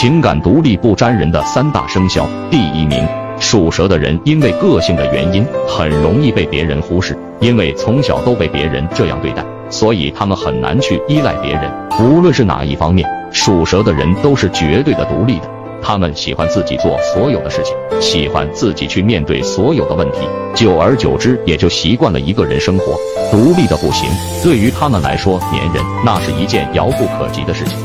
情感独立不粘人的三大生肖，第一名，属蛇的人因为个性的原因，很容易被别人忽视，因为从小都被别人这样对待，所以他们很难去依赖别人。无论是哪一方面，属蛇的人都是绝对的独立的。他们喜欢自己做所有的事情，喜欢自己去面对所有的问题，久而久之也就习惯了一个人生活，独立的不行。对于他们来说，粘人那是一件遥不可及的事情。